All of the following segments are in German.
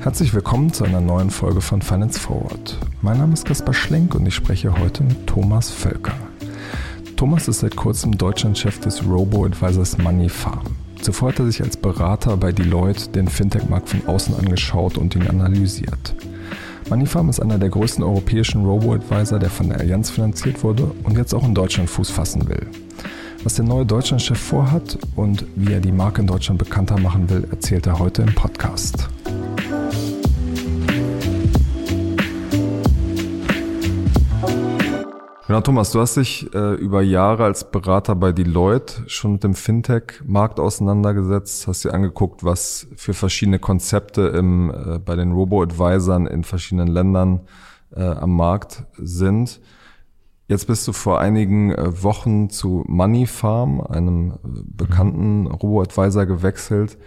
Herzlich willkommen zu einer neuen Folge von Finance Forward. Mein Name ist Kaspar Schlenk und ich spreche heute mit Thomas Völker. Thomas ist seit kurzem Deutschlandchef des Robo-Advisors Money Farm. Zuvor hat er sich als Berater bei Deloitte den Fintech-Markt von außen angeschaut und ihn analysiert. Moneyfarm ist einer der größten europäischen Robo-Advisor, der von der Allianz finanziert wurde und jetzt auch in Deutschland Fuß fassen will. Was der neue Deutschlandchef vorhat und wie er die Marke in Deutschland bekannter machen will, erzählt er heute im Podcast. Genau, Thomas, du hast dich äh, über Jahre als Berater bei Deloitte schon mit dem Fintech-Markt auseinandergesetzt, hast dir angeguckt, was für verschiedene Konzepte im, äh, bei den Robo-Advisern in verschiedenen Ländern äh, am Markt sind. Jetzt bist du vor einigen äh, Wochen zu Money Farm, einem äh, bekannten Robo-Advisor, gewechselt.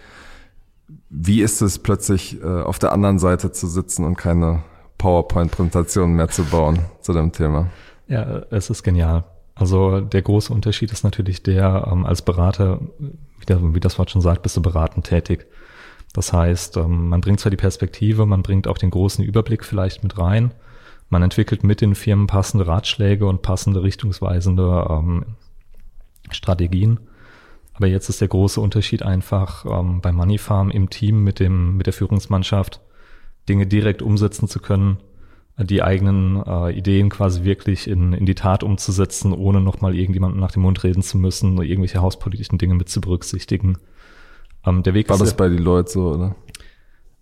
Wie ist es plötzlich äh, auf der anderen Seite zu sitzen und keine PowerPoint-Präsentation mehr zu bauen zu dem Thema? Ja, es ist genial. Also der große Unterschied ist natürlich der, ähm, als Berater, wie das Wort schon sagt, bist du beratend tätig. Das heißt, ähm, man bringt zwar die Perspektive, man bringt auch den großen Überblick vielleicht mit rein, man entwickelt mit den Firmen passende Ratschläge und passende richtungsweisende ähm, Strategien. Aber jetzt ist der große Unterschied einfach ähm, bei Moneyfarm im Team mit dem mit der Führungsmannschaft Dinge direkt umsetzen zu können, die eigenen äh, Ideen quasi wirklich in, in die Tat umzusetzen, ohne nochmal irgendjemanden nach dem Mund reden zu müssen oder irgendwelche hauspolitischen Dinge mit zu berücksichtigen. Ähm, der Weg War das bei die Leute so, oder?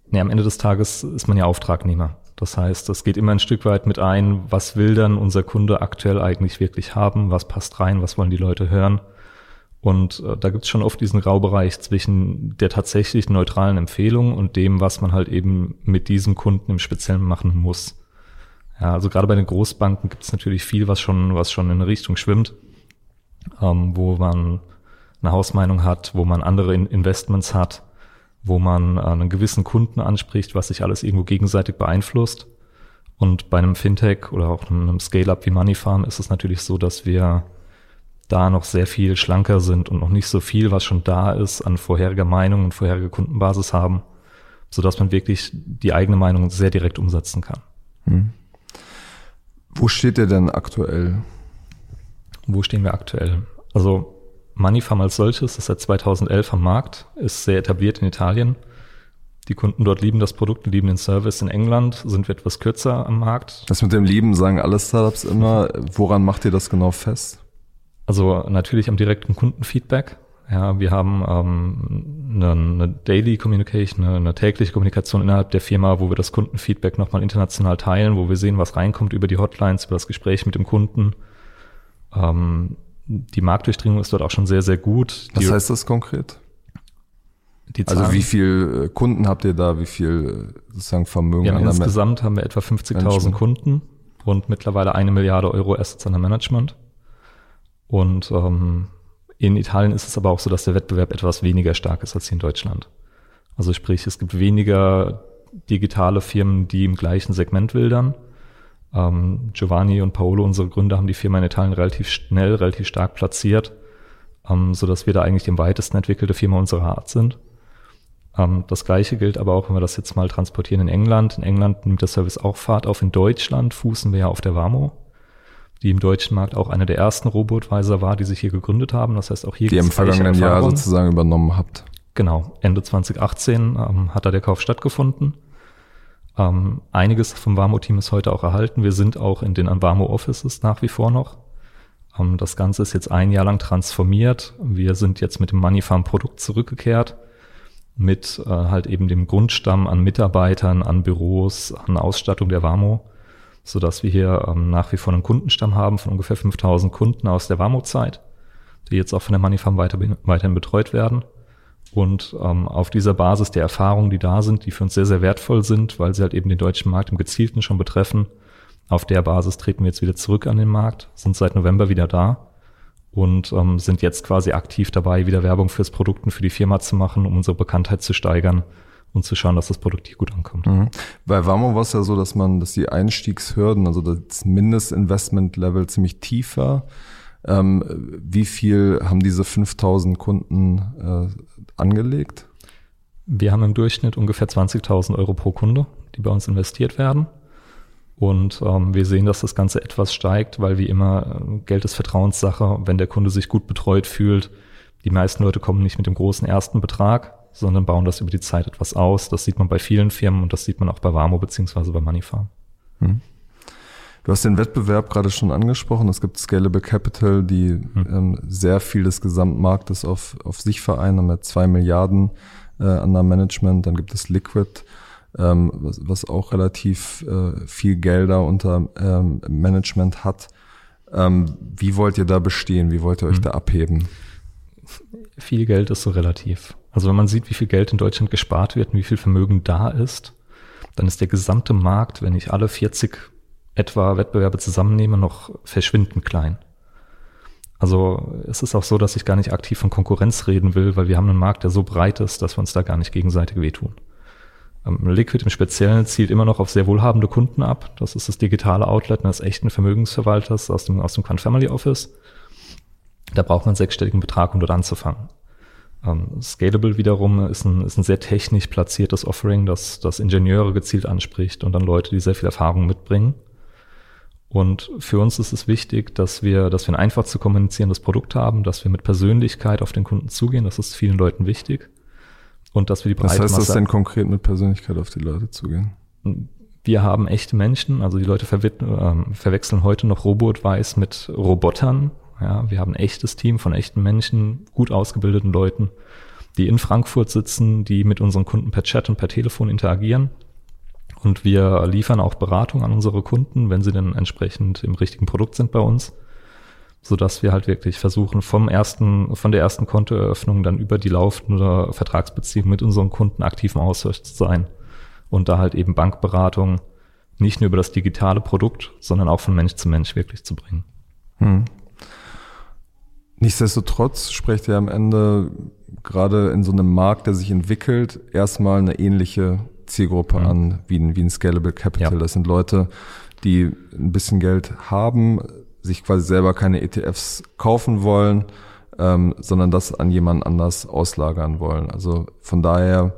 Nee, am Ende des Tages ist man ja Auftragnehmer. Das heißt, es geht immer ein Stück weit mit ein, was will dann unser Kunde aktuell eigentlich wirklich haben, was passt rein, was wollen die Leute hören. Und äh, da gibt es schon oft diesen Graubereich zwischen der tatsächlich neutralen Empfehlung und dem, was man halt eben mit diesem Kunden im Speziellen machen muss. Ja, also gerade bei den Großbanken gibt es natürlich viel, was schon, was schon in eine Richtung schwimmt, ähm, wo man eine Hausmeinung hat, wo man andere Investments hat, wo man einen gewissen Kunden anspricht, was sich alles irgendwo gegenseitig beeinflusst. Und bei einem Fintech oder auch einem Scale-up wie Moneyfarm ist es natürlich so, dass wir da noch sehr viel schlanker sind und noch nicht so viel, was schon da ist, an vorheriger Meinung und vorheriger Kundenbasis haben, sodass man wirklich die eigene Meinung sehr direkt umsetzen kann. Hm. Wo steht ihr denn aktuell? Wo stehen wir aktuell? Also Moneyfarm als solches ist seit 2011 am Markt, ist sehr etabliert in Italien. Die Kunden dort lieben das Produkt, lieben den Service. In England sind wir etwas kürzer am Markt. Das mit dem Lieben sagen alle Startups immer. Woran macht ihr das genau fest? Also natürlich am direkten Kundenfeedback. Ja, wir haben ähm, eine, eine Daily Communication, eine, eine tägliche Kommunikation innerhalb der Firma, wo wir das Kundenfeedback nochmal international teilen, wo wir sehen, was reinkommt über die Hotlines, über das Gespräch mit dem Kunden. Ähm, die Marktdurchdringung ist dort auch schon sehr, sehr gut. Was heißt das konkret? also wie viel äh, Kunden habt ihr da? Wie viel äh, sozusagen Vermögen? Ja, insgesamt haben wir etwa 50.000 Kunden und mittlerweile eine Milliarde Euro Assets under Management. Und ähm, in Italien ist es aber auch so, dass der Wettbewerb etwas weniger stark ist als hier in Deutschland. Also sprich, es gibt weniger digitale Firmen, die im gleichen Segment wildern. Ähm, Giovanni und Paolo, unsere Gründer, haben die Firma in Italien relativ schnell, relativ stark platziert, ähm, so dass wir da eigentlich die am weitesten entwickelte Firma unserer Art sind. Ähm, das gleiche gilt aber auch, wenn wir das jetzt mal transportieren in England. In England nimmt der Service auch Fahrt auf. In Deutschland fußen wir ja auf der Warmo die im deutschen Markt auch eine der ersten Robotweiser war, die sich hier gegründet haben. Das heißt auch hier die im vergangenen Jahr sozusagen übernommen habt. Genau, Ende 2018 ähm, hat da der Kauf stattgefunden. Ähm, einiges vom Warmo-Team ist heute auch erhalten. Wir sind auch in den Warmo-Offices nach wie vor noch. Ähm, das Ganze ist jetzt ein Jahr lang transformiert. Wir sind jetzt mit dem Moneyfarm-Produkt zurückgekehrt mit äh, halt eben dem Grundstamm an Mitarbeitern, an Büros, an Ausstattung der Warmo so dass wir hier ähm, nach wie vor einen Kundenstamm haben von ungefähr 5000 Kunden aus der Warmo-Zeit, die jetzt auch von der Moneyfarm weiter, weiterhin betreut werden. Und ähm, auf dieser Basis der Erfahrungen, die da sind, die für uns sehr, sehr wertvoll sind, weil sie halt eben den deutschen Markt im Gezielten schon betreffen, auf der Basis treten wir jetzt wieder zurück an den Markt, sind seit November wieder da und ähm, sind jetzt quasi aktiv dabei, wieder Werbung fürs Produkt und für die Firma zu machen, um unsere Bekanntheit zu steigern und zu schauen, dass das Produkt hier gut ankommt. Mhm. Bei Wamo war es ja so, dass man, dass die Einstiegshürden, also das Mindestinvestment-Level ziemlich tief war. Ähm, wie viel haben diese 5000 Kunden äh, angelegt? Wir haben im Durchschnitt ungefähr 20.000 Euro pro Kunde, die bei uns investiert werden. Und ähm, wir sehen, dass das Ganze etwas steigt, weil wie immer äh, Geld ist Vertrauenssache. Wenn der Kunde sich gut betreut fühlt, die meisten Leute kommen nicht mit dem großen ersten Betrag, sondern bauen das über die Zeit etwas aus. Das sieht man bei vielen Firmen und das sieht man auch bei Warmo beziehungsweise bei Moneyfarm. Hm. Du hast den Wettbewerb gerade schon angesprochen. Es gibt Scalable Capital, die hm. ähm, sehr viel des Gesamtmarktes auf, auf sich vereinen, mit zwei Milliarden äh, an der Management. Dann gibt es Liquid, ähm, was, was auch relativ äh, viel Gelder unter ähm, Management hat. Ähm, wie wollt ihr da bestehen? Wie wollt ihr euch hm. da abheben? Viel Geld ist so relativ. Also wenn man sieht, wie viel Geld in Deutschland gespart wird und wie viel Vermögen da ist, dann ist der gesamte Markt, wenn ich alle 40 etwa Wettbewerbe zusammennehme, noch verschwindend klein. Also es ist auch so, dass ich gar nicht aktiv von Konkurrenz reden will, weil wir haben einen Markt, der so breit ist, dass wir uns da gar nicht gegenseitig wehtun. Ähm, Liquid im Speziellen zielt immer noch auf sehr wohlhabende Kunden ab. Das ist das digitale Outlet eines echten Vermögensverwalters aus dem, aus dem Quant Family Office. Da braucht man einen sechsstelligen Betrag, um dort anzufangen. Um, ähm, Scalable wiederum ist ein, ist ein sehr technisch platziertes Offering, das, das Ingenieure gezielt anspricht und dann Leute, die sehr viel Erfahrung mitbringen. Und für uns ist es wichtig, dass wir, dass wir ein einfach zu kommunizierendes Produkt haben, dass wir mit Persönlichkeit auf den Kunden zugehen. Das ist vielen Leuten wichtig. Und dass wir die breite Was heißt das denn konkret mit Persönlichkeit auf die Leute zugehen? Wir haben echte Menschen, also die Leute äh, verwechseln heute noch Robo-Advice mit Robotern. Ja, wir haben ein echtes Team von echten Menschen, gut ausgebildeten Leuten, die in Frankfurt sitzen, die mit unseren Kunden per Chat und per Telefon interagieren und wir liefern auch Beratung an unsere Kunden, wenn sie dann entsprechend im richtigen Produkt sind bei uns, so dass wir halt wirklich versuchen, vom ersten, von der ersten Kontoeröffnung dann über die laufende Vertragsbeziehung mit unseren Kunden aktiv im Austausch zu sein und da halt eben Bankberatung nicht nur über das digitale Produkt, sondern auch von Mensch zu Mensch wirklich zu bringen. Hm. Nichtsdestotrotz spricht ihr am Ende gerade in so einem Markt, der sich entwickelt, erstmal eine ähnliche Zielgruppe mhm. an wie ein, wie ein Scalable Capital. Ja. Das sind Leute, die ein bisschen Geld haben, sich quasi selber keine ETFs kaufen wollen, ähm, sondern das an jemand anders auslagern wollen. Also von daher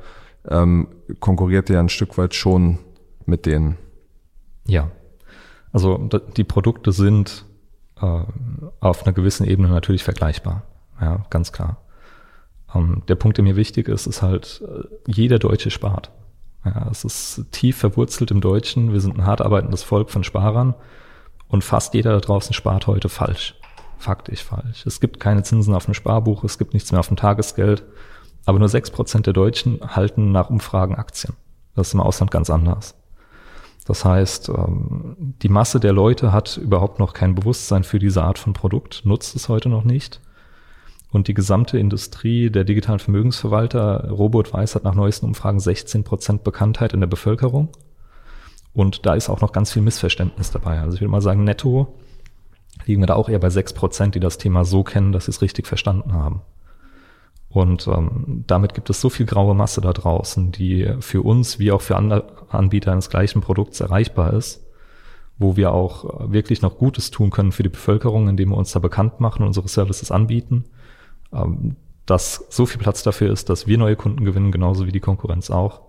ähm, konkurriert ihr ein Stück weit schon mit denen. Ja, also die Produkte sind äh, auf einer gewissen Ebene natürlich vergleichbar. Ja, ganz klar. Ähm, der Punkt, der mir wichtig ist, ist halt, äh, jeder Deutsche spart. Ja, es ist tief verwurzelt im Deutschen. Wir sind ein hart arbeitendes Volk von Sparern und fast jeder da draußen spart heute falsch. Faktisch falsch. Es gibt keine Zinsen auf dem Sparbuch, es gibt nichts mehr auf dem Tagesgeld. Aber nur sechs Prozent der Deutschen halten nach Umfragen Aktien. Das ist im Ausland ganz anders. Das heißt, ähm, die Masse der Leute hat überhaupt noch kein Bewusstsein für diese Art von Produkt, nutzt es heute noch nicht. Und die gesamte Industrie der digitalen Vermögensverwalter, Robot-Weiß hat nach neuesten Umfragen 16 Prozent Bekanntheit in der Bevölkerung. Und da ist auch noch ganz viel Missverständnis dabei. Also ich würde mal sagen, netto liegen wir da auch eher bei 6 Prozent, die das Thema so kennen, dass sie es richtig verstanden haben. Und ähm, damit gibt es so viel graue Masse da draußen, die für uns wie auch für andere Anbieter eines gleichen Produkts erreichbar ist, wo wir auch wirklich noch Gutes tun können für die Bevölkerung, indem wir uns da bekannt machen und unsere Services anbieten ähm, dass so viel Platz dafür ist, dass wir neue Kunden gewinnen, genauso wie die Konkurrenz auch.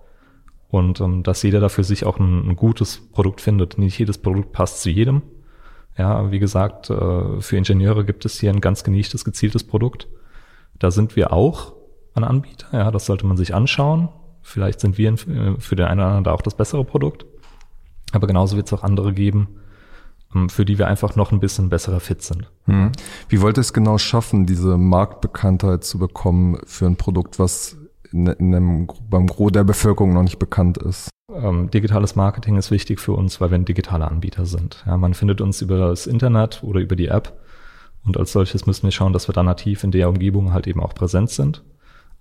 Und ähm, dass jeder dafür sich auch ein, ein, gutes Produkt findet. Nicht jedes Produkt passt zu jedem. Ja, wie gesagt, äh, für Ingenieure gibt es hier ein ganz geniechtes, gezieltes Produkt. Da sind wir auch ein Anbieter. Ja, das sollte man sich anschauen. Vielleicht sind wir äh, für den einen oder anderen da auch das bessere Produkt. Aber genauso wird es auch andere geben, für die wir einfach noch ein bisschen besserer fit sind. Hm. Wie wollt ihr es genau schaffen, diese Marktbekanntheit zu bekommen für ein Produkt, was in, in einem, beim Gros der Bevölkerung noch nicht bekannt ist? Ähm, digitales Marketing ist wichtig für uns, weil wir ein digitaler Anbieter sind. Ja, man findet uns über das Internet oder über die App und als solches müssen wir schauen, dass wir da nativ in der Umgebung halt eben auch präsent sind.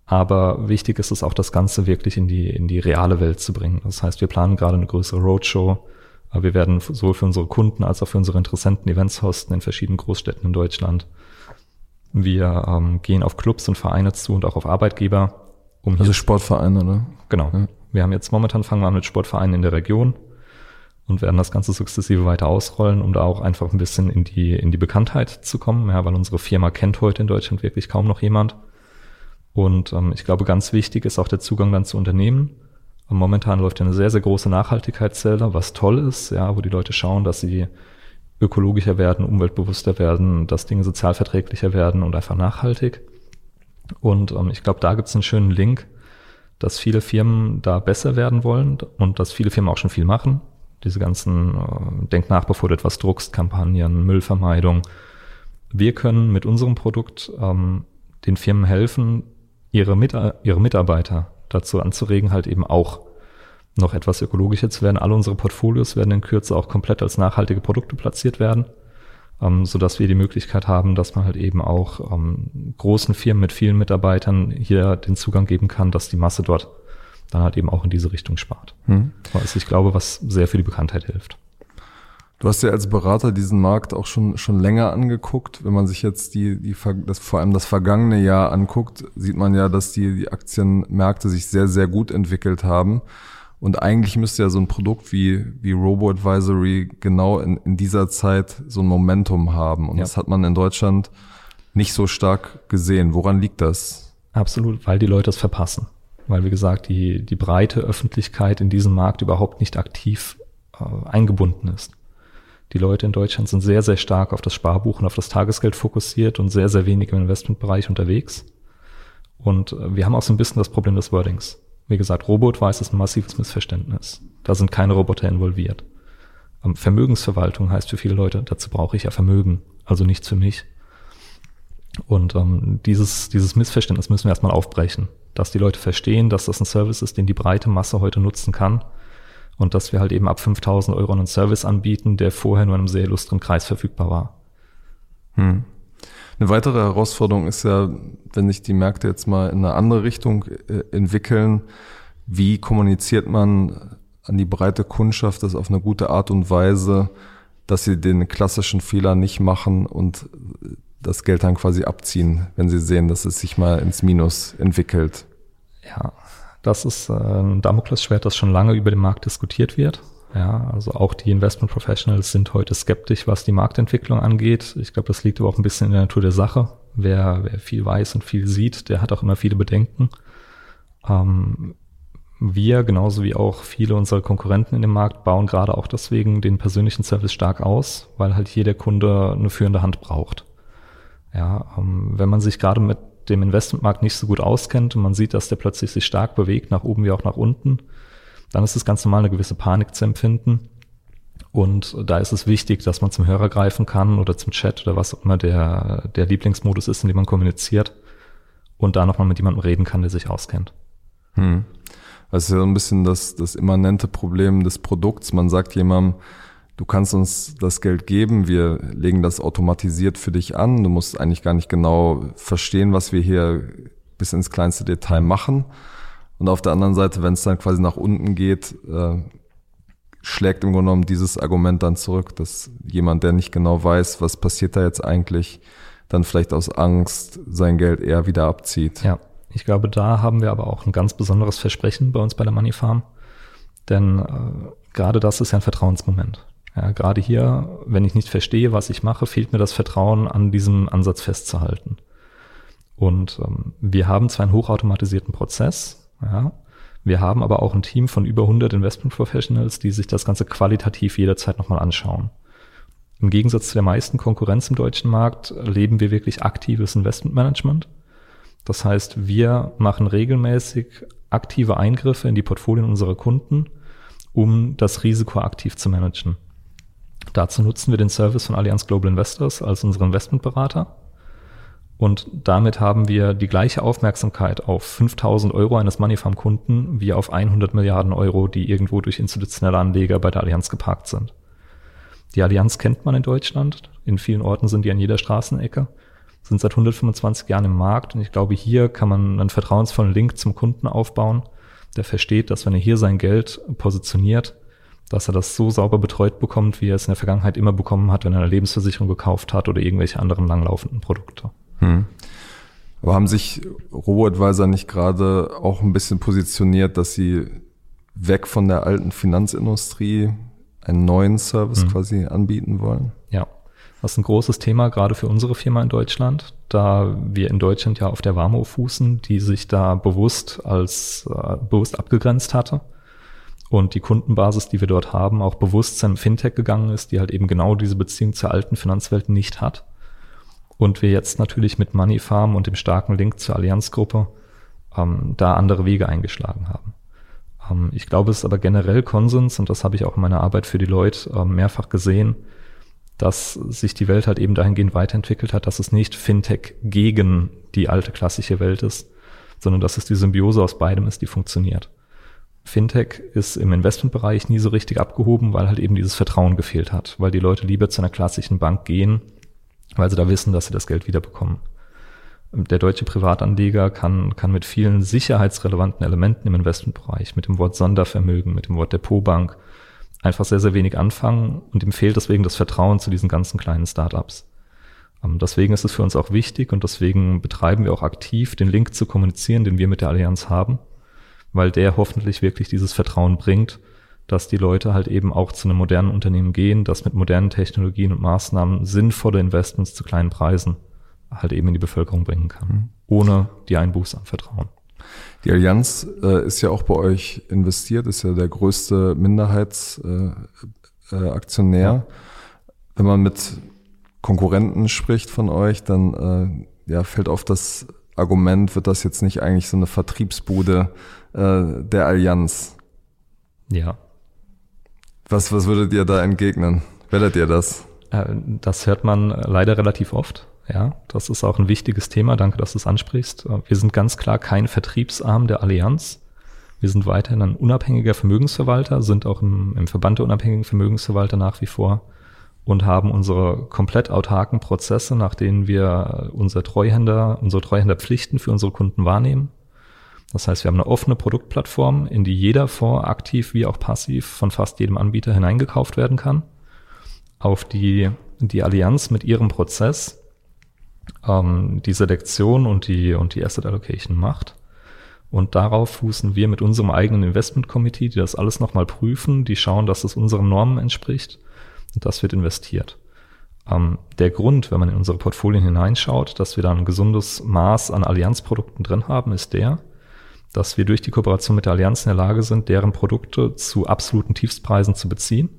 Aber wichtig ist es auch, das Ganze wirklich in die, in die reale Welt zu bringen. Das heißt, wir planen gerade eine größere Roadshow, aber wir werden sowohl für unsere Kunden als auch für unsere Interessenten Events hosten in verschiedenen Großstädten in Deutschland. Wir ähm, gehen auf Clubs und Vereine zu und auch auf Arbeitgeber. Um also Sportvereine, ne? Genau. Ja. Wir haben jetzt momentan fangen wir an mit Sportvereinen in der Region. und werden das Ganze sukzessive weiter ausrollen, um da auch einfach ein bisschen in die, in die Bekanntheit zu kommen, ja, weil unsere Firma kennt heute in Deutschland wirklich kaum noch jemand. Und ähm, ich glaube, ganz wichtig ist auch der Zugang dann zu Unternehmen. Und momentan läuft ja eine sehr, sehr große Nachhaltigkeitszähler, was toll ist, ja, wo die Leute schauen, dass sie ökologischer werden, umweltbewusster werden, dass Dinge sozialverträglicher werden und einfach nachhaltig. Und ähm, ich glaube, da gibt es einen schönen Link, dass viele Firmen da besser werden wollen und dass viele Firmen auch schon viel machen. Diese ganzen äh, Denk nach, bevor du etwas druckst, Kampagnen, Müllvermeidung. Wir können mit unserem Produkt ähm, den Firmen helfen, ihre, Mit ihre Mitarbeiter dazu anzuregen, halt eben auch noch etwas ökologischer zu werden. Alle unsere Portfolios werden in Kürze auch komplett als nachhaltige Produkte platziert werden, ähm, so dass wir die Möglichkeit haben, dass man halt eben auch ähm, großen Firmen mit vielen Mitarbeitern hier den Zugang geben kann, dass die Masse dort dann halt eben auch in diese Richtung spart. Hm. Was ich glaube, was sehr für die Bekanntheit hilft. Du hast ja als Berater diesen Markt auch schon, schon länger angeguckt. Wenn man sich jetzt die, die, das, vor allem das vergangene Jahr anguckt, sieht man ja, dass die, die Aktienmärkte sich sehr, sehr gut entwickelt haben. Und eigentlich müsste ja so ein Produkt wie, wie Robo-Advisory genau in, in dieser Zeit so ein Momentum haben. Und ja. das hat man in Deutschland nicht so stark gesehen. Woran liegt das? Absolut, weil die Leute es verpassen. Weil, wie gesagt, die, die breite Öffentlichkeit in diesem Markt überhaupt nicht aktiv äh, eingebunden ist. Die Leute in Deutschland sind sehr, sehr stark auf das Sparbuch und auf das Tagesgeld fokussiert und sehr, sehr wenig im Investmentbereich unterwegs. Und äh, wir haben auch so ein bisschen das Problem des Wordings. Wie gesagt, Robot-Weiß ist ein massives Missverständnis. Da sind keine Roboter involviert. Ähm, Vermögensverwaltung heißt für viele Leute, dazu brauche ich ja Vermögen, also nichts für mich. Und ähm, dieses, dieses Missverständnis müssen wir erstmal aufbrechen, dass die Leute verstehen, dass das ein Service ist, den die breite Masse heute nutzen kann und dass wir halt eben ab 5000 Euro einen Service anbieten, der vorher nur in einem sehr illustren Kreis verfügbar war. Hm. Eine weitere Herausforderung ist ja, wenn sich die Märkte jetzt mal in eine andere Richtung äh, entwickeln, wie kommuniziert man an die breite Kundschaft das auf eine gute Art und Weise, dass sie den klassischen Fehler nicht machen und das Geld dann quasi abziehen, wenn sie sehen, dass es sich mal ins Minus entwickelt. Ja, das ist äh, ein Damoklesschwert, das schon lange über den Markt diskutiert wird. Ja, also auch die Investment Professionals sind heute skeptisch, was die Marktentwicklung angeht. Ich glaube, das liegt aber auch ein bisschen in der Natur der Sache. Wer, wer viel weiß und viel sieht, der hat auch immer viele Bedenken. Ähm, wir, genauso wie auch viele unserer Konkurrenten in dem Markt, bauen gerade auch deswegen den persönlichen Service stark aus, weil halt jeder Kunde eine führende Hand braucht. Ja, ähm, wenn man sich gerade mit dem Investmentmarkt nicht so gut auskennt und man sieht, dass der plötzlich sich stark bewegt, nach oben wie auch nach unten, dann ist es ganz normal, eine gewisse Panik zu empfinden. Und da ist es wichtig, dass man zum Hörer greifen kann oder zum Chat oder was auch immer der, der Lieblingsmodus ist, in dem man kommuniziert und da nochmal mit jemandem reden kann, der sich auskennt. Hm. Das ist ja so ein bisschen das, das immanente Problem des Produkts. Man sagt jemandem, du kannst uns das Geld geben, wir legen das automatisiert für dich an. Du musst eigentlich gar nicht genau verstehen, was wir hier bis ins kleinste Detail machen. Und auf der anderen Seite, wenn es dann quasi nach unten geht, äh, schlägt im Grunde genommen dieses Argument dann zurück, dass jemand, der nicht genau weiß, was passiert da jetzt eigentlich, dann vielleicht aus Angst sein Geld eher wieder abzieht. Ja, ich glaube, da haben wir aber auch ein ganz besonderes Versprechen bei uns bei der Money Farm. Denn äh, gerade das ist ja ein Vertrauensmoment. Ja, gerade hier, wenn ich nicht verstehe, was ich mache, fehlt mir das Vertrauen, an diesem Ansatz festzuhalten. Und ähm, wir haben zwar einen hochautomatisierten Prozess, ja, wir haben aber auch ein Team von über 100 Investment Professionals, die sich das Ganze qualitativ jederzeit nochmal anschauen. Im Gegensatz zu der meisten Konkurrenz im deutschen Markt leben wir wirklich aktives Investmentmanagement. Das heißt, wir machen regelmäßig aktive Eingriffe in die Portfolien unserer Kunden, um das Risiko aktiv zu managen. Dazu nutzen wir den Service von Allianz Global Investors als unseren Investmentberater. Und damit haben wir die gleiche Aufmerksamkeit auf 5000 Euro eines Moneyfarm-Kunden wie auf 100 Milliarden Euro, die irgendwo durch institutionelle Anleger bei der Allianz geparkt sind. Die Allianz kennt man in Deutschland. In vielen Orten sind die an jeder Straßenecke, sind seit 125 Jahren im Markt. Und ich glaube, hier kann man einen vertrauensvollen Link zum Kunden aufbauen, der versteht, dass wenn er hier sein Geld positioniert, dass er das so sauber betreut bekommt, wie er es in der Vergangenheit immer bekommen hat, wenn er eine Lebensversicherung gekauft hat oder irgendwelche anderen langlaufenden Produkte. Hm. Aber haben sich Robo-Advisor nicht gerade auch ein bisschen positioniert, dass sie weg von der alten Finanzindustrie einen neuen Service mhm. quasi anbieten wollen. Ja, das ist ein großes Thema, gerade für unsere Firma in Deutschland, da wir in Deutschland ja auf der Warmo fußen, die sich da bewusst als äh, bewusst abgegrenzt hatte und die Kundenbasis, die wir dort haben, auch bewusst seinem Fintech gegangen ist, die halt eben genau diese Beziehung zur alten Finanzwelt nicht hat. Und wir jetzt natürlich mit Moneyfarm und dem starken Link zur Allianzgruppe ähm, da andere Wege eingeschlagen haben. Ähm, ich glaube, es ist aber generell Konsens, und das habe ich auch in meiner Arbeit für die Leute äh, mehrfach gesehen, dass sich die Welt halt eben dahingehend weiterentwickelt hat, dass es nicht Fintech gegen die alte klassische Welt ist, sondern dass es die Symbiose aus beidem ist, die funktioniert. Fintech ist im Investmentbereich nie so richtig abgehoben, weil halt eben dieses Vertrauen gefehlt hat, weil die Leute lieber zu einer klassischen Bank gehen, weil sie da wissen, dass sie das Geld wiederbekommen. Der deutsche Privatanleger kann, kann mit vielen sicherheitsrelevanten Elementen im Investmentbereich, mit dem Wort Sondervermögen, mit dem Wort Depotbank, einfach sehr, sehr wenig anfangen und ihm fehlt deswegen das Vertrauen zu diesen ganzen kleinen Startups. Ähm, deswegen ist es für uns auch wichtig und deswegen betreiben wir auch aktiv, den Link zu kommunizieren, den wir mit der Allianz haben, weil der hoffentlich wirklich dieses Vertrauen bringt, dass die Leute halt eben auch zu einem modernen Unternehmen gehen, das mit modernen Technologien und Maßnahmen sinnvolle Investments zu kleinen Preisen halt eben in die Bevölkerung bringen kann, mhm. ohne die Einbuße an Vertrauen. Die Allianz äh, ist ja auch bei euch investiert, ist ja der größte Minderheitsaktionär. Äh, äh, ja. Wenn man mit Konkurrenten spricht von euch, dann äh, ja, fällt auf das Argument, wird das jetzt nicht eigentlich so eine Vertriebsbude äh, der Allianz? Ja. Was, was würdet ihr da entgegnen? Werdet ihr das? Äh, das hört man leider relativ oft. Ja, das ist auch ein wichtiges Thema. Danke, dass du es ansprichst. Wir sind ganz klar kein Vertriebsarm der Allianz. Wir sind weiterhin ein unabhängiger Vermögensverwalter, sind auch im, im Verband der unabhängigen Vermögensverwalter nach wie vor und haben unsere komplett autarken Prozesse, nach denen wir unser Treuhänder, unsere Treuhänderpflichten für unsere Kunden wahrnehmen. Das heißt, wir haben eine offene Produktplattform, in die jeder Fonds aktiv wie auch passiv von fast jedem Anbieter hineingekauft werden kann, auf die die Allianz mit ihrem Prozess ähm, die Selektion und die, und die Asset Allocation macht. Und darauf fußen wir mit unserem eigenen Investment Committee, die das alles nochmal prüfen, die schauen, dass es unseren Normen entspricht und das wird investiert. Ähm, der Grund, wenn man in unsere Portfolien hineinschaut, dass wir da ein gesundes Maß an Allianzprodukten drin haben, ist der, dass wir durch die Kooperation mit der Allianz in der Lage sind, deren Produkte zu absoluten Tiefstpreisen zu beziehen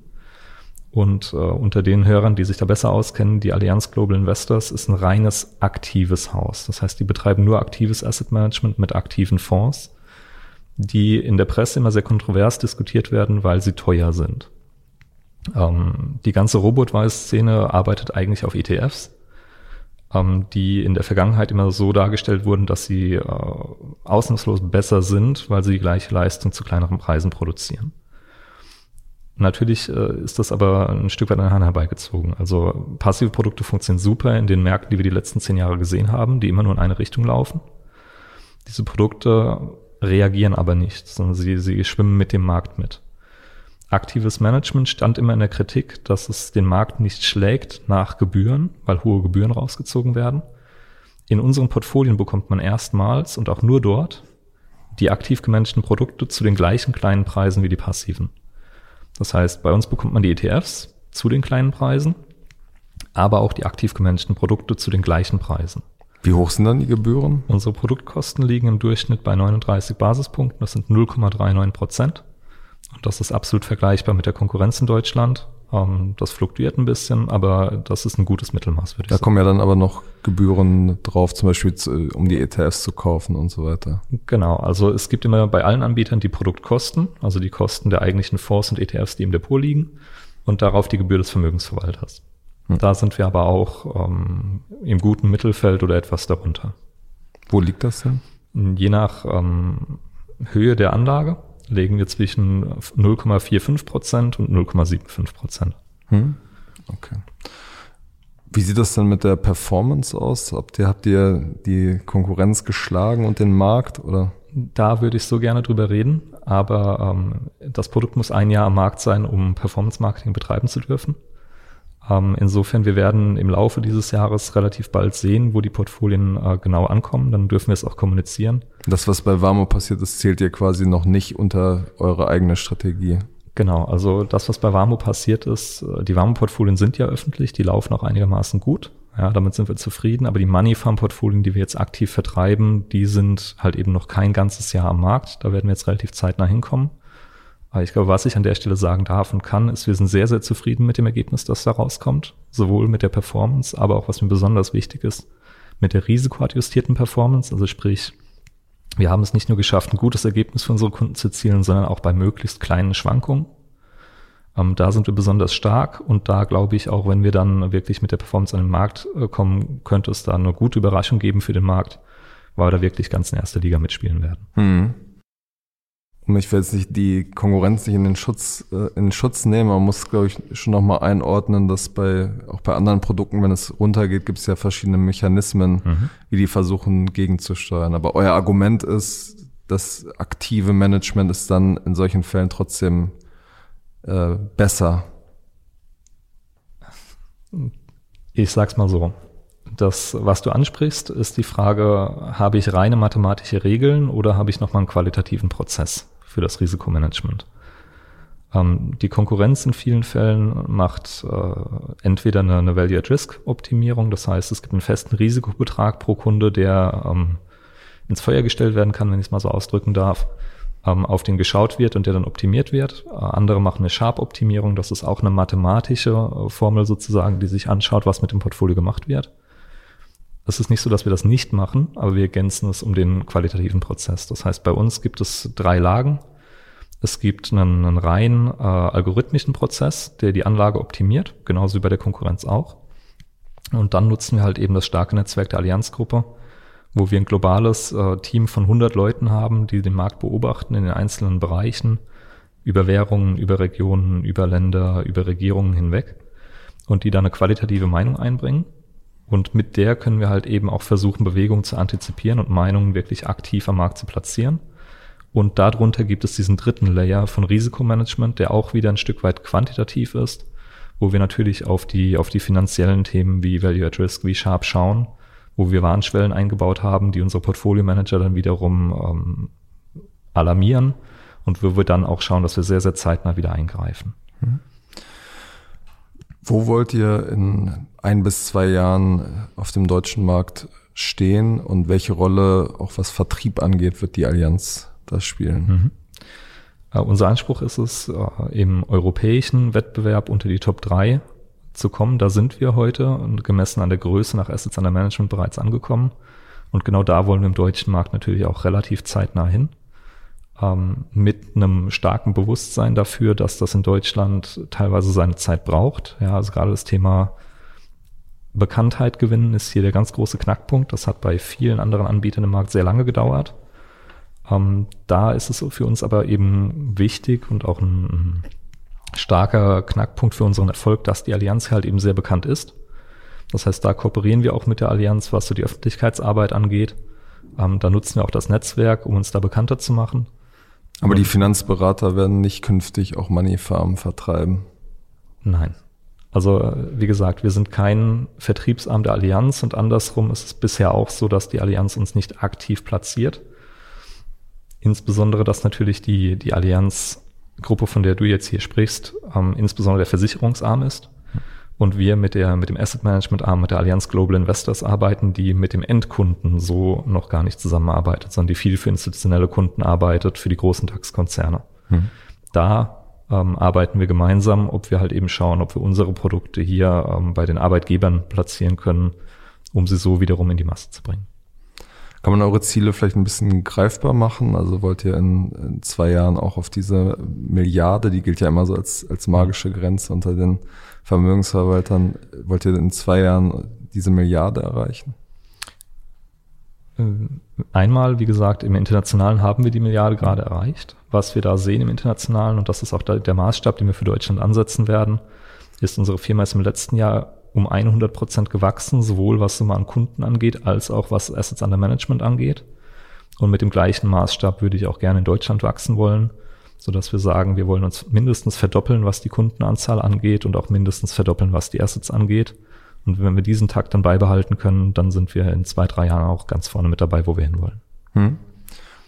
und äh, unter den Hörern, die sich da besser auskennen, die Allianz Global Investors ist ein reines aktives Haus. Das heißt, die betreiben nur aktives Asset Management mit aktiven Fonds, die in der Presse immer sehr kontrovers diskutiert werden, weil sie teuer sind. Ähm, die ganze Robot-Weiß-Szene arbeitet eigentlich auf ETFs, ähm, die in der Vergangenheit immer so dargestellt wurden, dass sie äh, ausnahmslos besser sind, weil sie die gleiche Leistung zu kleineren Preisen produzieren. Natürlich äh, ist das aber ein Stück weit an den Hahn herbeigezogen. Also passive Produkte funktionieren super in den Märkten, die wir die letzten zehn Jahre gesehen haben, die immer nur in eine Richtung laufen. Diese Produkte reagieren aber nicht, sondern sie, sie schwimmen mit dem Markt mit. Aktives Management stand immer in der Kritik, dass es den Markt nicht schlägt nach Gebühren, weil hohe Gebühren rausgezogen werden. In unseren Portfolien bekommt man erstmals und auch nur dort die aktiv gemanagten Produkte zu den gleichen kleinen Preisen wie die passiven. Das heißt, bei uns bekommt man die ETFs zu den kleinen Preisen, aber auch die aktiv gemanagten Produkte zu den gleichen Preisen. Wie hoch sind dann die Gebühren? Unsere Produktkosten liegen im Durchschnitt bei 39 Basispunkten. Das sind 0,39 Prozent. Und das ist absolut vergleichbar mit der Konkurrenz in Deutschland. Ähm, das fluktuiert ein bisschen, aber das ist ein gutes Mittelmaß, würde ich da sagen. Da kommen ja dann aber noch Gebühren drauf, zum Beispiel zu, um die ETFs zu kaufen und so weiter. Genau, also es gibt immer bei allen Anbietern die Produktkosten, also die Kosten der eigentlichen Fonds und ETFs, die im Depot liegen und darauf die Gebühr des Vermögensverwalters. Hm. Da sind wir aber auch ähm, im guten Mittelfeld oder etwas darunter. Wo liegt das denn? Je nach ähm, Höhe der Anlage legen wir zwischen 0,45 Prozent und 0,75 Prozent. Hm? Okay. Wie sieht das denn mit der Performance aus? Habt ihr, habt ihr die Konkurrenz geschlagen und den Markt oder? Da würde ich so gerne drüber reden, aber ähm, das Produkt muss ein Jahr am Markt sein, um Performance Marketing betreiben zu dürfen. Ähm, insofern, wir werden im Laufe dieses Jahres relativ bald sehen, wo die Portfolien äh, genau ankommen. Dann dürfen wir es auch kommunizieren. Das, was bei Warmo passiert ist, zählt ihr quasi noch nicht unter eure eigene Strategie. Genau, also das, was bei Warmo passiert ist, äh, die Warmo-Portfolien sind ja öffentlich, die laufen auch einigermaßen gut. Ja, damit sind wir zufrieden. Aber die Money Farm Portfolien, die wir jetzt aktiv vertreiben, die sind halt eben noch kein ganzes Jahr am Markt. Da werden wir jetzt relativ zeitnah hinkommen. Aber ich glaube, was ich an der Stelle sagen darf und kann, ist, wir sind sehr, sehr zufrieden mit dem Ergebnis, das da rauskommt. Sowohl mit der Performance, aber auch, was mir besonders wichtig ist, mit der risikoadjustierten Performance. Also sprich, wir haben es nicht nur geschafft, ein gutes Ergebnis für unsere Kunden zu erzielen, sondern auch bei möglichst kleinen Schwankungen. Ähm, da sind wir besonders stark und da glaube ich auch, wenn wir dann wirklich mit der Performance an den Markt äh, kommen, könnte es da eine gute Überraschung geben für den Markt, weil wir da wirklich ganz in erster Liga mitspielen werden. Hm. Und ich will jetzt nicht die Konkurrenz nicht in den Schutz, äh, in den Schutz nehmen, man muss, glaube ich, schon nochmal einordnen, dass bei, auch bei anderen Produkten, wenn es runtergeht, gibt es ja verschiedene Mechanismen, mhm. wie die versuchen gegenzusteuern. Aber euer Argument ist, das aktive Management ist dann in solchen Fällen trotzdem äh, besser. Ich sag's mal so. Das, was du ansprichst, ist die Frage, habe ich reine mathematische Regeln oder habe ich nochmal einen qualitativen Prozess? Für das Risikomanagement. Ähm, die Konkurrenz in vielen Fällen macht äh, entweder eine, eine Value-at-Risk-Optimierung, das heißt, es gibt einen festen Risikobetrag pro Kunde, der ähm, ins Feuer gestellt werden kann, wenn ich es mal so ausdrücken darf, ähm, auf den geschaut wird und der dann optimiert wird. Äh, andere machen eine Sharp-Optimierung, das ist auch eine mathematische äh, Formel sozusagen, die sich anschaut, was mit dem Portfolio gemacht wird. Es ist nicht so, dass wir das nicht machen, aber wir ergänzen es um den qualitativen Prozess. Das heißt, bei uns gibt es drei Lagen. Es gibt einen, einen rein äh, algorithmischen Prozess, der die Anlage optimiert, genauso wie bei der Konkurrenz auch. Und dann nutzen wir halt eben das starke Netzwerk der Allianzgruppe, wo wir ein globales äh, Team von 100 Leuten haben, die den Markt beobachten in den einzelnen Bereichen, über Währungen, über Regionen, über Länder, über Regierungen hinweg und die da eine qualitative Meinung einbringen. Und mit der können wir halt eben auch versuchen, Bewegungen zu antizipieren und Meinungen wirklich aktiv am Markt zu platzieren. Und darunter gibt es diesen dritten Layer von Risikomanagement, der auch wieder ein Stück weit quantitativ ist, wo wir natürlich auf die, auf die finanziellen Themen wie Value at Risk, wie Sharp schauen, wo wir Warnschwellen eingebaut haben, die unsere Portfolio-Manager dann wiederum ähm, alarmieren und wo wir dann auch schauen, dass wir sehr, sehr zeitnah wieder eingreifen. Mhm. Wo wollt ihr in ein bis zwei Jahren auf dem deutschen Markt stehen und welche Rolle, auch was Vertrieb angeht, wird die Allianz da spielen? Mhm. Uh, unser Anspruch ist es, uh, im europäischen Wettbewerb unter die Top 3 zu kommen. Da sind wir heute und gemessen an der Größe nach Assets Under Management bereits angekommen. Und genau da wollen wir im deutschen Markt natürlich auch relativ zeitnah hin ähm, mit einem starken Bewusstsein dafür, dass das in Deutschland teilweise seine Zeit braucht. Ja, also gerade das Thema Bekanntheit gewinnen ist hier der ganz große Knackpunkt. Das hat bei vielen anderen Anbietern im Markt sehr lange gedauert. Ähm, da ist es für uns aber eben wichtig und auch ein, ein starker Knackpunkt für unseren Erfolg, dass die Allianz halt eben sehr bekannt ist. Das heißt, da kooperieren wir auch mit der Allianz, was so die Öffentlichkeitsarbeit angeht. Ähm, da nutzen wir auch das Netzwerk, um uns da bekannter zu machen. Aber die Finanzberater werden nicht künftig auch Moneyfarm vertreiben. Nein. Also wie gesagt, wir sind kein Vertriebsarm der Allianz und andersrum ist es bisher auch so, dass die Allianz uns nicht aktiv platziert. Insbesondere, dass natürlich die, die Allianzgruppe, von der du jetzt hier sprichst, ähm, insbesondere der Versicherungsarm ist und wir mit der, mit dem Asset Management Arm, mit der Allianz Global Investors arbeiten, die mit dem Endkunden so noch gar nicht zusammenarbeitet, sondern die viel für institutionelle Kunden arbeitet, für die großen DAX-Konzerne. Hm. Da ähm, arbeiten wir gemeinsam, ob wir halt eben schauen, ob wir unsere Produkte hier ähm, bei den Arbeitgebern platzieren können, um sie so wiederum in die Masse zu bringen. Kann man eure Ziele vielleicht ein bisschen greifbar machen? Also wollt ihr in, in zwei Jahren auch auf diese Milliarde, die gilt ja immer so als, als magische Grenze unter den Vermögensverwaltern, wollt ihr in zwei Jahren diese Milliarde erreichen? Äh, einmal, wie gesagt, im Internationalen haben wir die Milliarde gerade erreicht. Was wir da sehen im Internationalen, und das ist auch der Maßstab, den wir für Deutschland ansetzen werden, ist, unsere Firma ist im letzten Jahr um 100 Prozent gewachsen, sowohl was Summe an Kunden angeht, als auch was Assets under Management angeht. Und mit dem gleichen Maßstab würde ich auch gerne in Deutschland wachsen wollen so dass wir sagen, wir wollen uns mindestens verdoppeln, was die Kundenanzahl angeht und auch mindestens verdoppeln, was die Assets angeht. Und wenn wir diesen Takt dann beibehalten können, dann sind wir in zwei, drei Jahren auch ganz vorne mit dabei, wo wir hinwollen. Hm.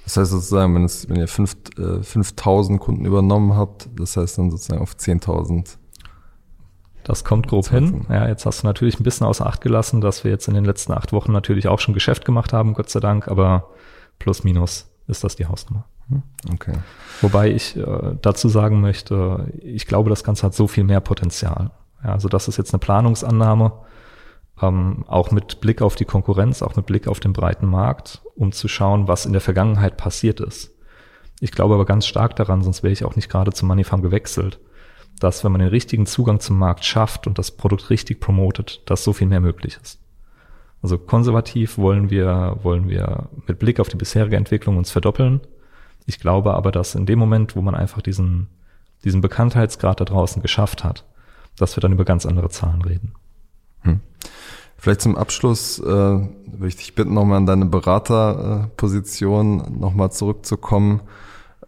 Das heißt sozusagen, wenn, es, wenn ihr fünf, äh, 5000 Kunden übernommen habt, das heißt dann sozusagen auf 10.000. Das kommt grob hin. Ja, jetzt hast du natürlich ein bisschen außer Acht gelassen, dass wir jetzt in den letzten acht Wochen natürlich auch schon Geschäft gemacht haben, Gott sei Dank, aber plus minus ist das die Hausnummer. Hm, okay. Wobei ich äh, dazu sagen möchte, ich glaube, das Ganze hat so viel mehr Potenzial. Ja, also das ist jetzt eine Planungsannahme, ähm, auch mit Blick auf die Konkurrenz, auch mit Blick auf den breiten Markt, um zu schauen, was in der Vergangenheit passiert ist. Ich glaube aber ganz stark daran, sonst wäre ich auch nicht gerade zum Moneyfarm gewechselt, dass wenn man den richtigen Zugang zum Markt schafft und das Produkt richtig promotet, dass so viel mehr möglich ist. Also konservativ wollen wir, wollen wir mit Blick auf die bisherige Entwicklung uns verdoppeln. Ich glaube aber, dass in dem Moment, wo man einfach diesen, diesen Bekanntheitsgrad da draußen geschafft hat, dass wir dann über ganz andere Zahlen reden. Hm. Vielleicht zum Abschluss äh, würde ich dich bitten, nochmal an deine Beraterposition äh, nochmal zurückzukommen.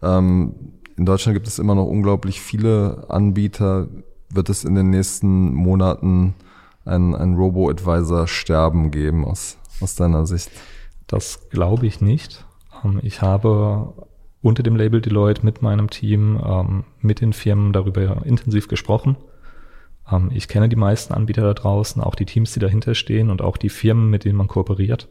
Ähm, in Deutschland gibt es immer noch unglaublich viele Anbieter. Wird es in den nächsten Monaten ein, ein Robo-Advisor-Sterben geben aus, aus deiner Sicht? Das glaube ich nicht. Ähm, ich habe unter dem Label Deloitte mit meinem Team, ähm, mit den Firmen darüber intensiv gesprochen ähm, ich kenne die meisten Anbieter da draußen, auch die Teams, die dahinter stehen und auch die Firmen, mit denen man kooperiert.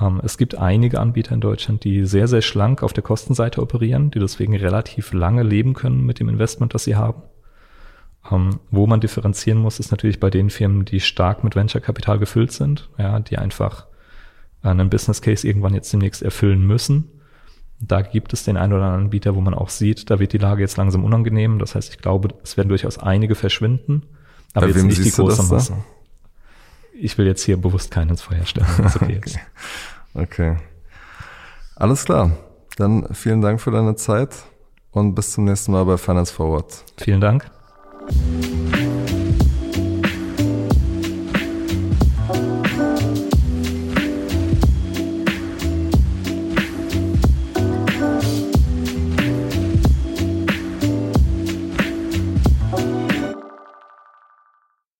Ähm, es gibt einige Anbieter in Deutschland, die sehr, sehr schlank auf der Kostenseite operieren, die deswegen relativ lange leben können mit dem Investment, das sie haben. Ähm, wo man differenzieren muss, ist natürlich bei den Firmen, die stark mit Venture-Kapital gefüllt sind, ja, die einfach einen Business Case irgendwann jetzt demnächst erfüllen müssen da gibt es den einen oder anderen Anbieter, wo man auch sieht, da wird die Lage jetzt langsam unangenehm. Das heißt, ich glaube, es werden durchaus einige verschwinden, aber Bei jetzt nicht die große Masse. Ich will jetzt hier bewusst keinen ins Feuer stellen. Okay, okay. okay. Alles klar. Dann vielen Dank für deine Zeit und bis zum nächsten Mal bei Finance Forward. Vielen Dank.